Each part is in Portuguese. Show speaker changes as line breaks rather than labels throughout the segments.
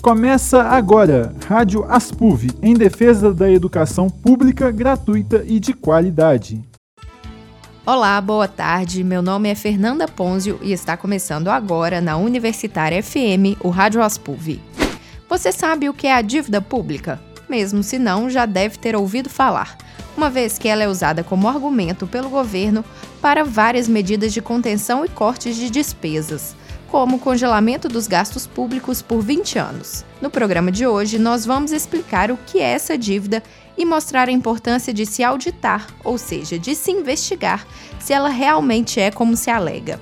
Começa agora, Rádio Aspuv, em defesa da educação pública, gratuita e de qualidade.
Olá, boa tarde. Meu nome é Fernanda Ponzio e está começando agora na Universitária FM, o Rádio Aspuv. Você sabe o que é a dívida pública? Mesmo se não, já deve ter ouvido falar, uma vez que ela é usada como argumento pelo governo para várias medidas de contenção e cortes de despesas como o congelamento dos gastos públicos por 20 anos. No programa de hoje, nós vamos explicar o que é essa dívida e mostrar a importância de se auditar, ou seja, de se investigar se ela realmente é como se alega.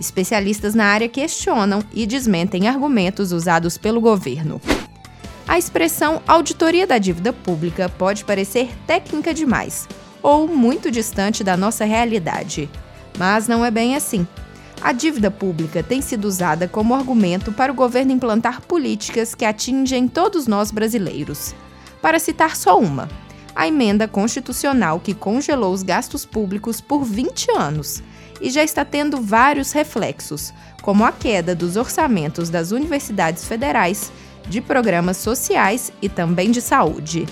Especialistas na área questionam e desmentem argumentos usados pelo governo. A expressão auditoria da dívida pública pode parecer técnica demais ou muito distante da nossa realidade. Mas não é bem assim. A dívida pública tem sido usada como argumento para o governo implantar políticas que atingem todos nós brasileiros. Para citar só uma, a emenda constitucional que congelou os gastos públicos por 20 anos e já está tendo vários reflexos, como a queda dos orçamentos das universidades federais, de programas sociais e também de saúde.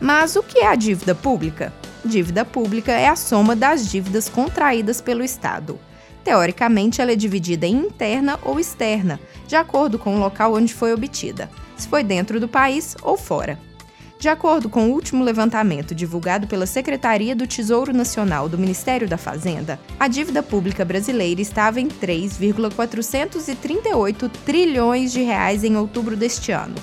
Mas o que é a dívida pública? Dívida pública é a soma das dívidas contraídas pelo Estado. Teoricamente, ela é dividida em interna ou externa, de acordo com o local onde foi obtida, se foi dentro do país ou fora. De acordo com o último levantamento divulgado pela Secretaria do Tesouro Nacional do Ministério da Fazenda, a dívida pública brasileira estava em 3,438 trilhões de reais em outubro deste ano.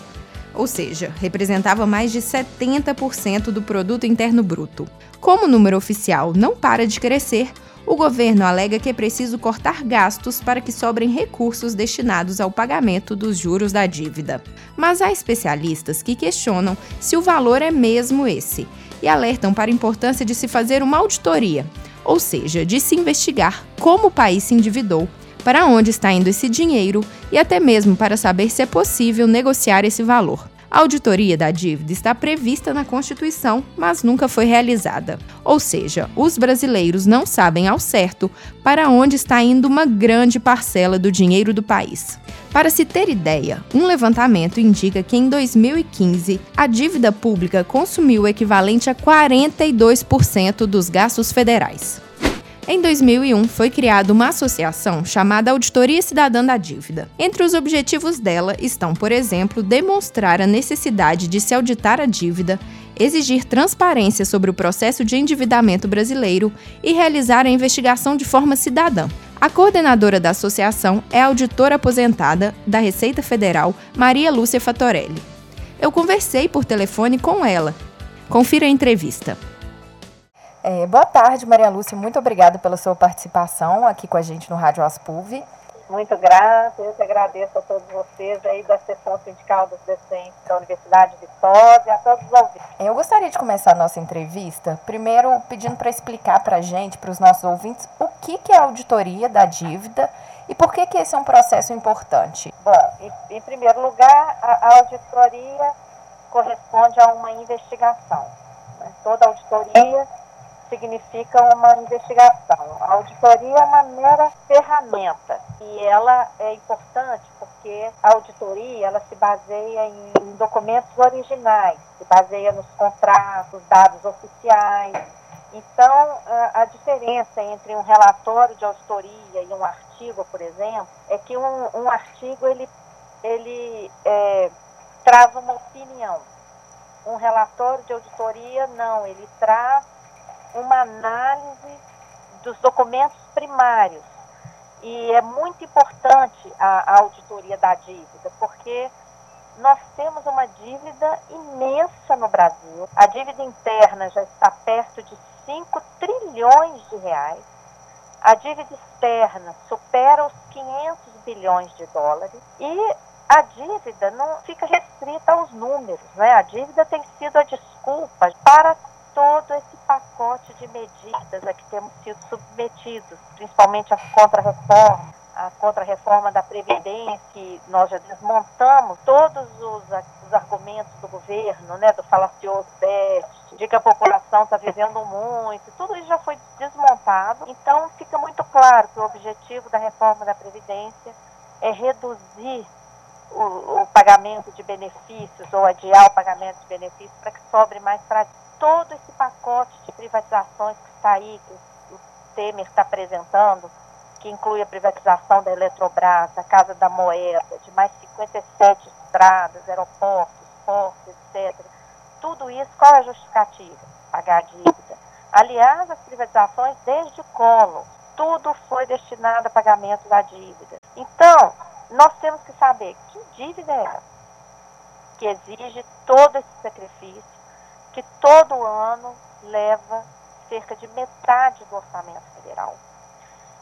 Ou seja, representava mais de 70% do produto interno bruto. Como o número oficial não para de crescer, o governo alega que é preciso cortar gastos para que sobrem recursos destinados ao pagamento dos juros da dívida. Mas há especialistas que questionam se o valor é mesmo esse e alertam para a importância de se fazer uma auditoria, ou seja, de se investigar como o país se endividou, para onde está indo esse dinheiro e até mesmo para saber se é possível negociar esse valor. A auditoria da dívida está prevista na Constituição, mas nunca foi realizada. Ou seja, os brasileiros não sabem ao certo para onde está indo uma grande parcela do dinheiro do país. Para se ter ideia, um levantamento indica que em 2015 a dívida pública consumiu o equivalente a 42% dos gastos federais. Em 2001, foi criada uma associação chamada Auditoria Cidadã da Dívida. Entre os objetivos dela estão, por exemplo, demonstrar a necessidade de se auditar a dívida, exigir transparência sobre o processo de endividamento brasileiro e realizar a investigação de forma cidadã. A coordenadora da associação é a auditora aposentada da Receita Federal, Maria Lúcia Fatorelli. Eu conversei por telefone com ela. Confira a entrevista. É, boa tarde, Maria Lúcia. Muito obrigada pela sua participação aqui com a gente no Rádio Aspuv.
Muito grata, eu que agradeço a todos vocês aí da Seção Sindical dos Docentes da Universidade de Vitória e a todos os ouvintes.
Eu gostaria de começar a nossa entrevista, primeiro pedindo para explicar para a gente, para os nossos ouvintes, o que, que é a auditoria da dívida e por que, que esse é um processo importante.
Bom, em, em primeiro lugar, a, a auditoria corresponde a uma investigação. Né? Toda auditoria significa uma investigação. A auditoria é uma mera ferramenta e ela é importante porque a auditoria ela se baseia em, documentos originais, se baseia nos contratos, dados oficiais. Então, a, a diferença entre um relatório de auditoria e um artigo, por exemplo, é que um, um artigo ele, ele é, traz uma opinião. Um relatório de auditoria, não, ele traz uma análise dos documentos primários. E é muito importante a, a auditoria da dívida, porque nós temos uma dívida imensa no Brasil. A dívida interna já está perto de 5 trilhões de reais. A dívida externa supera os 500 bilhões de dólares. E a dívida não fica restrita aos números. Né? A dívida tem sido a desculpa para pacote de medidas a que temos sido submetidos, principalmente as contra-reformas, a contra-reforma da Previdência, que nós já desmontamos todos os, os argumentos do governo, né, do falacioso déficit, de que a população está vivendo muito, tudo isso já foi desmontado. Então, fica muito claro que o objetivo da reforma da Previdência é reduzir o, o pagamento de benefícios ou adiar o pagamento de benefícios para que sobre mais para todo esse pacote de privatizações que está aí, que o Temer está apresentando, que inclui a privatização da Eletrobras, da Casa da Moeda, de mais 57 estradas, aeroportos, portos, etc. Tudo isso, qual é a justificativa? Pagar a dívida. Aliás, as privatizações desde o colo, tudo foi destinado a pagamento da dívida. Então, nós temos que saber que dívida é essa, que exige todo esse sacrifício, que todo ano leva cerca de metade do orçamento federal.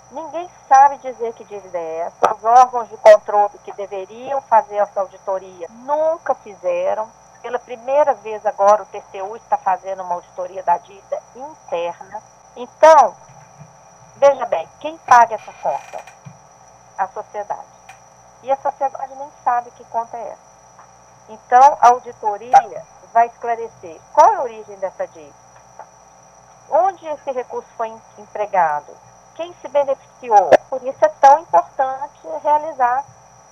Ninguém sabe dizer que dívida é essa. Os órgãos de controle que deveriam fazer essa auditoria nunca fizeram. Pela primeira vez agora o TCU está fazendo uma auditoria da dívida interna. Então, veja bem, quem paga essa conta? A sociedade. E a sociedade nem sabe que conta é essa. Então, a auditoria vai esclarecer qual é a origem dessa dívida, onde esse recurso foi empregado, quem se beneficiou. Por isso é tão importante realizar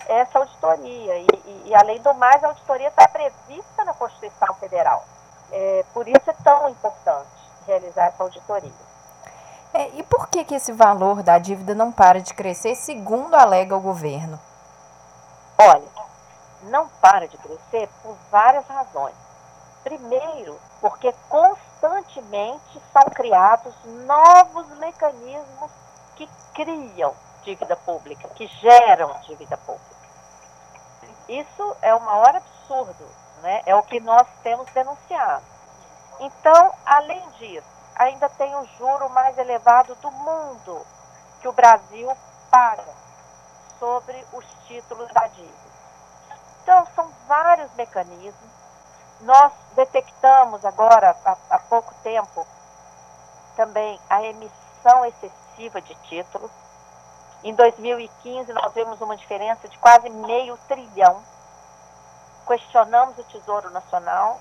essa auditoria. E, e, e além do mais, a auditoria está prevista na Constituição Federal. É, por isso é tão importante realizar essa auditoria.
É, e por que, que esse valor da dívida não para de crescer, segundo alega o governo?
Olha, não para de crescer por várias razões. Primeiro, porque constantemente são criados novos mecanismos que criam dívida pública, que geram dívida pública. Isso é o maior absurdo, né? é o que nós temos denunciado. Então, além disso, ainda tem o juro mais elevado do mundo que o Brasil paga sobre os títulos da dívida. Então, são vários mecanismos. Nós detectamos agora, há, há pouco tempo, também a emissão excessiva de títulos. Em 2015, nós vimos uma diferença de quase meio trilhão. Questionamos o Tesouro Nacional.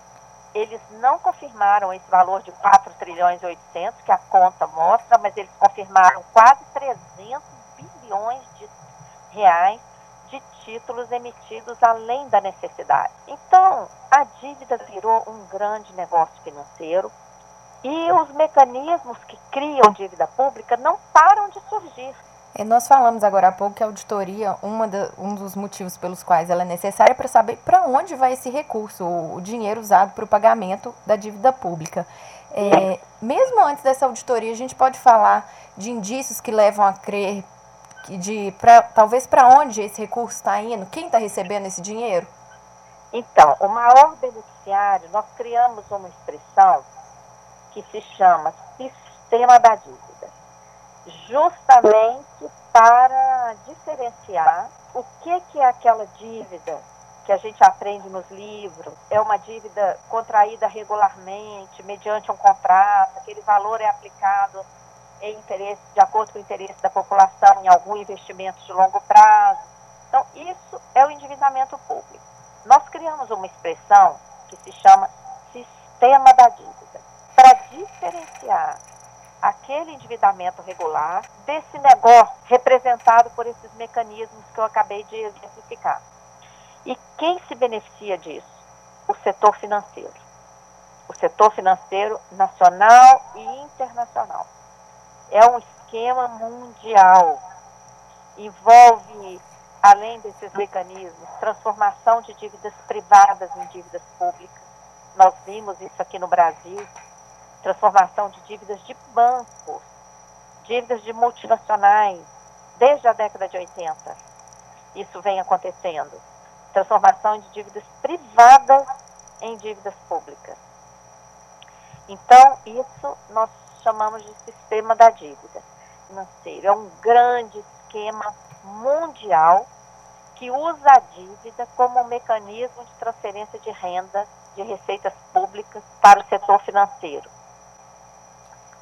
Eles não confirmaram esse valor de 4 trilhões e 800, que a conta mostra, mas eles confirmaram quase 300 bilhões de reais de títulos emitidos além da necessidade. Então, a dívida virou um grande negócio financeiro e os mecanismos que criam dívida pública não param de surgir.
E nós falamos agora há pouco que a auditoria, da, um dos motivos pelos quais ela é necessária é para saber para onde vai esse recurso, o, o dinheiro usado para o pagamento da dívida pública. É, mesmo antes dessa auditoria, a gente pode falar de indícios que levam a crer de pra, talvez para onde esse recurso está indo? Quem está recebendo esse dinheiro?
Então, o maior beneficiário, nós criamos uma expressão que se chama sistema da dívida, justamente para diferenciar o que, que é aquela dívida que a gente aprende nos livros, é uma dívida contraída regularmente, mediante um contrato, aquele valor é aplicado interesse, de acordo com o interesse da população em algum investimento de longo prazo. Então, isso é o endividamento público. Nós criamos uma expressão que se chama sistema da dívida, para diferenciar aquele endividamento regular desse negócio representado por esses mecanismos que eu acabei de exemplificar. E quem se beneficia disso? O setor financeiro. O setor financeiro nacional e internacional é um esquema mundial. Envolve, além desses mecanismos, transformação de dívidas privadas em dívidas públicas. Nós vimos isso aqui no Brasil. Transformação de dívidas de bancos, dívidas de multinacionais, desde a década de 80. Isso vem acontecendo. Transformação de dívidas privadas em dívidas públicas. Então, isso nós chamamos de sistema da dívida financeira. É um grande esquema mundial que usa a dívida como um mecanismo de transferência de renda de receitas públicas para o setor financeiro.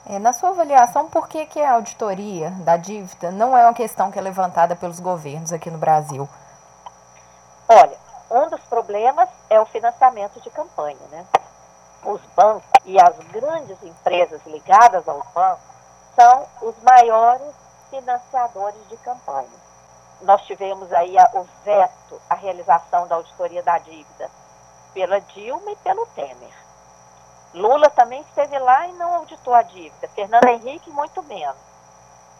É, na sua avaliação, por que, que a auditoria da dívida não é uma questão que é levantada pelos governos aqui no Brasil?
Olha, um dos problemas é o financiamento de campanha, né? Os bancos e as grandes empresas ligadas ao banco são os maiores financiadores de campanha. Nós tivemos aí a, o veto à realização realização da auditoria da dívida pela Dilma e pelo Temer. Lula também esteve lá e não auditou a dívida. Fernando Henrique, muito menos.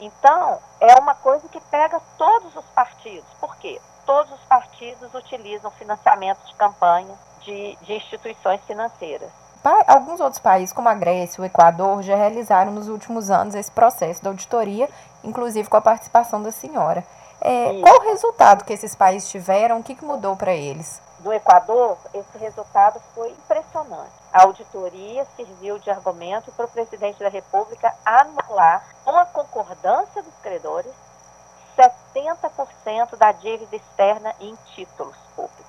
Então, é uma coisa que pega todos os partidos. Por quê? Todos os partidos utilizam financiamento de campanha de, de instituições financeiras.
Alguns outros países, como a Grécia, o Equador, já realizaram nos últimos anos esse processo de auditoria, inclusive com a participação da senhora. É, qual o resultado que esses países tiveram? O que, que mudou para eles?
Do Equador, esse resultado foi impressionante. A auditoria serviu de argumento para o presidente da República anular, com a concordância dos credores, 70% da dívida externa em títulos públicos,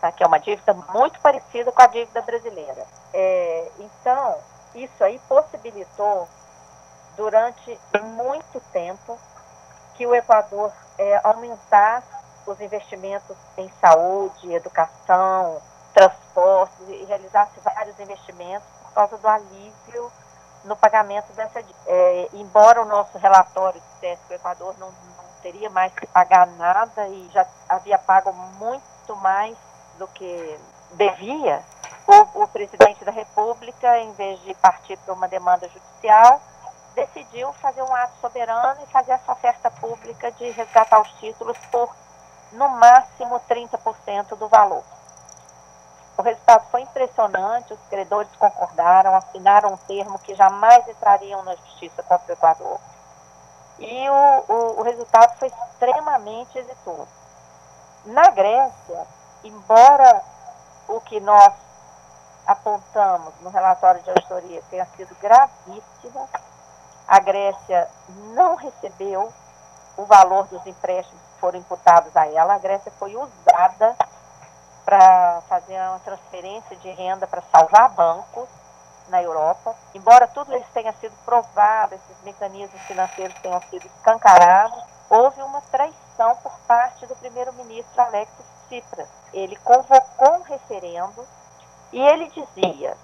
tá? que é uma dívida muito parecida com a dívida brasileira. É, então, isso aí possibilitou, durante muito tempo, que o Equador é, aumentasse os investimentos em saúde, educação, transporte e realizasse vários investimentos por causa do alívio no pagamento dessa dívida. É, embora o nosso relatório dissesse que o Equador não, não teria mais que pagar nada e já havia pago muito mais do que devia, o, o presidente da República, em vez de partir para uma demanda judicial, decidiu fazer um ato soberano e fazer essa oferta pública de resgatar os títulos por, no máximo, 30% do valor. O resultado foi impressionante, os credores concordaram, assinaram um termo que jamais entrariam na justiça contra o Equador. E o, o, o resultado foi extremamente exitoso. Na Grécia, embora o que nós apontamos no relatório de auditoria tenha sido gravíssimo, a Grécia não recebeu o valor dos empréstimos que foram imputados a ela. A Grécia foi usada para fazer uma transferência de renda para salvar bancos na Europa. Embora tudo isso tenha sido provado, esses mecanismos financeiros tenham sido escancarados, houve uma traição por parte do primeiro-ministro Alexis Tsipras. Ele convocou um referendo e ele dizia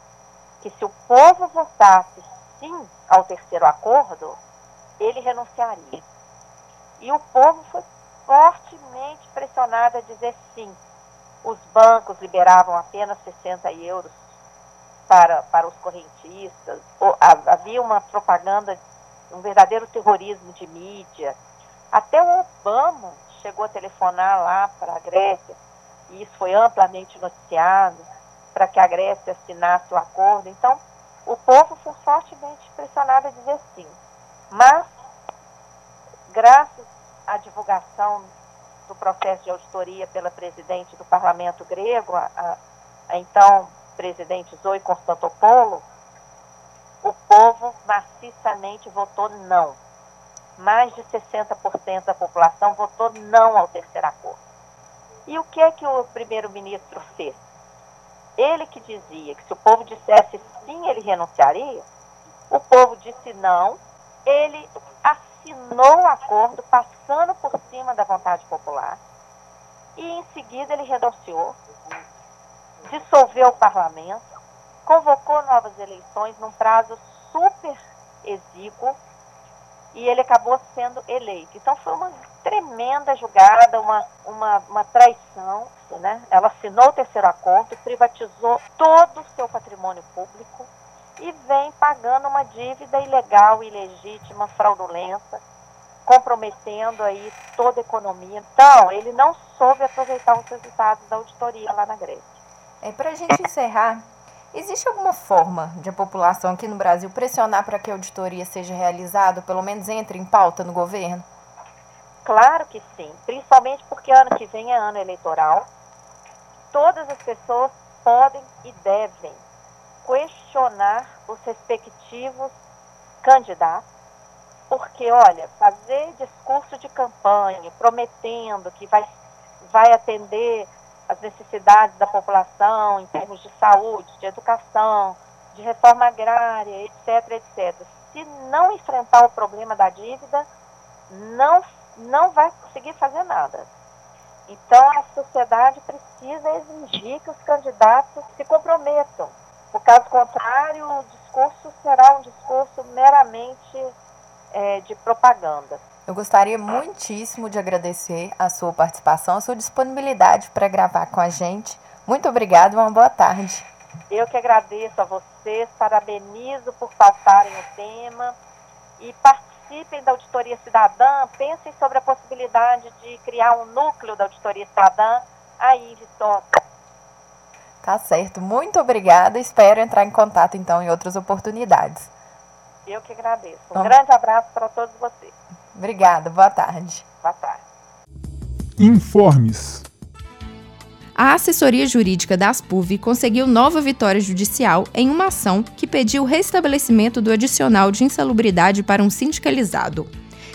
que se o povo votasse sim ao terceiro acordo, ele renunciaria. E o povo foi fortemente pressionado a dizer sim. Os bancos liberavam apenas 60 euros para, para os correntistas. Havia uma propaganda, um verdadeiro terrorismo de mídia. Até o Obama chegou a telefonar lá para a Grécia, e isso foi amplamente noticiado, para que a Grécia assinasse o acordo. Então, o povo foi fortemente pressionado a dizer sim. Mas, graças à divulgação do processo de auditoria pela presidente do parlamento grego, a, a, a então presidente Zoe Constantopoulos, o povo maciçamente votou não. Mais de 60% da população votou não ao terceiro acordo. E o que é que o primeiro-ministro fez? Ele que dizia que se o povo dissesse sim, ele renunciaria, o povo disse não, ele assinou o acordo passando por cima da vontade popular e em seguida ele renunciou, dissolveu o parlamento, convocou novas eleições num prazo super exíguo e ele acabou sendo eleito. Então foi uma tremenda jogada, uma, uma, uma traição. Né? Ela assinou o terceiro acordo, privatizou todo o seu patrimônio público e vem pagando uma dívida ilegal, ilegítima, fraudulenta, comprometendo aí toda a economia. Então, ele não soube aproveitar os resultados da auditoria lá na Grécia.
É, Para a gente encerrar, Existe alguma forma de a população aqui no Brasil pressionar para que a auditoria seja realizada, pelo menos entre em pauta no governo?
Claro que sim, principalmente porque ano que vem é ano eleitoral. Todas as pessoas podem e devem questionar os respectivos candidatos, porque, olha, fazer discurso de campanha prometendo que vai, vai atender as necessidades da população em termos de saúde, de educação, de reforma agrária, etc, etc. Se não enfrentar o problema da dívida, não, não vai conseguir fazer nada. Então, a sociedade precisa exigir que os candidatos se comprometam. Caso contrário, o discurso será um discurso meramente é, de propaganda.
Eu gostaria muitíssimo de agradecer a sua participação, a sua disponibilidade para gravar com a gente. Muito obrigada e uma boa tarde.
Eu que agradeço a vocês, parabenizo por pautarem o tema e participem da Auditoria Cidadã, pensem sobre a possibilidade de criar um núcleo da Auditoria Cidadã aí em Vitória.
Tá certo, muito obrigada. Espero entrar em contato então em outras oportunidades.
Eu que agradeço. Um grande abraço para todos vocês.
Obrigada, boa tarde.
Boa tarde.
Informes.
A assessoria jurídica da Aspuv conseguiu nova vitória judicial em uma ação que pediu o restabelecimento do adicional de insalubridade para um sindicalizado.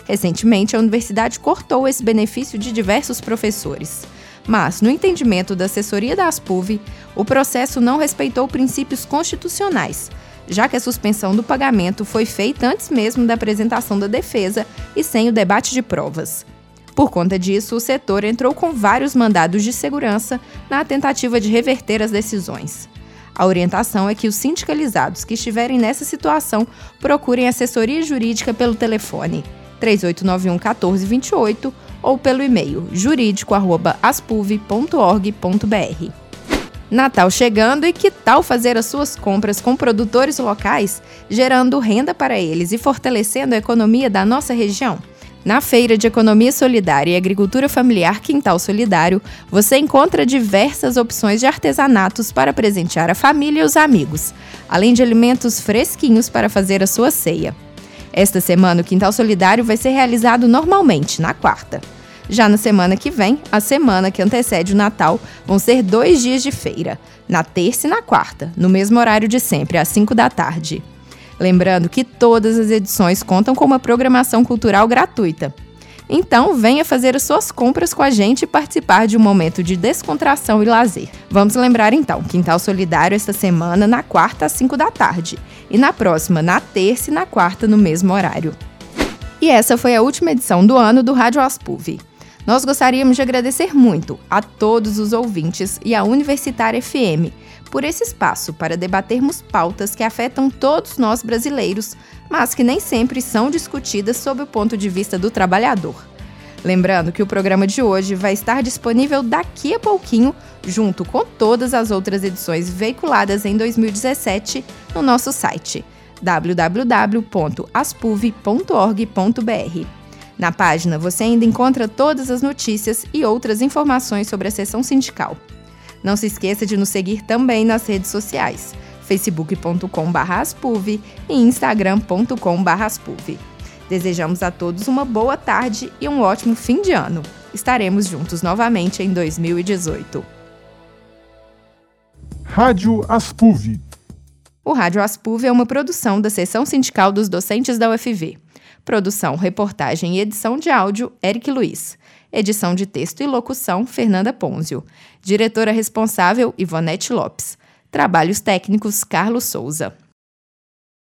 Recentemente, a universidade cortou esse benefício de diversos professores. Mas, no entendimento da assessoria da Aspuv, o processo não respeitou princípios constitucionais, já que a suspensão do pagamento foi feita antes mesmo da apresentação da defesa e sem o debate de provas. Por conta disso, o setor entrou com vários mandados de segurança na tentativa de reverter as decisões. A orientação é que os sindicalizados que estiverem nessa situação procurem assessoria jurídica pelo telefone 3891 1428 ou pelo e-mail jurídico@aspuv.org.br. Natal chegando e que tal fazer as suas compras com produtores locais, gerando renda para eles e fortalecendo a economia da nossa região? Na Feira de Economia Solidária e Agricultura Familiar Quintal Solidário, você encontra diversas opções de artesanatos para presentear a família e os amigos, além de alimentos fresquinhos para fazer a sua ceia. Esta semana, o Quintal Solidário vai ser realizado normalmente, na quarta. Já na semana que vem, a semana que antecede o Natal, vão ser dois dias de feira, na terça e na quarta, no mesmo horário de sempre, às 5 da tarde. Lembrando que todas as edições contam com uma programação cultural gratuita. Então, venha fazer as suas compras com a gente e participar de um momento de descontração e lazer. Vamos lembrar então, Quintal Solidário esta semana na quarta às 5 da tarde e na próxima na terça e na quarta no mesmo horário. E essa foi a última edição do ano do Rádio Aspuv. Nós gostaríamos de agradecer muito a todos os ouvintes e à Universitária FM por esse espaço para debatermos pautas que afetam todos nós brasileiros, mas que nem sempre são discutidas sob o ponto de vista do trabalhador. Lembrando que o programa de hoje vai estar disponível daqui a pouquinho, junto com todas as outras edições veiculadas em 2017 no nosso site www.aspuv.org.br. Na página você ainda encontra todas as notícias e outras informações sobre a sessão sindical. Não se esqueça de nos seguir também nas redes sociais, facebook.com/aspuv e instagram.com/aspuv. Desejamos a todos uma boa tarde e um ótimo fim de ano. Estaremos juntos novamente em 2018.
Rádio Aspuv.
O Rádio Aspuv é uma produção da Seção Sindical dos Docentes da UFV. Produção, reportagem e edição de áudio, Eric Luiz. Edição de texto e locução, Fernanda Ponzio. Diretora responsável, Ivonete Lopes. Trabalhos técnicos, Carlos Souza.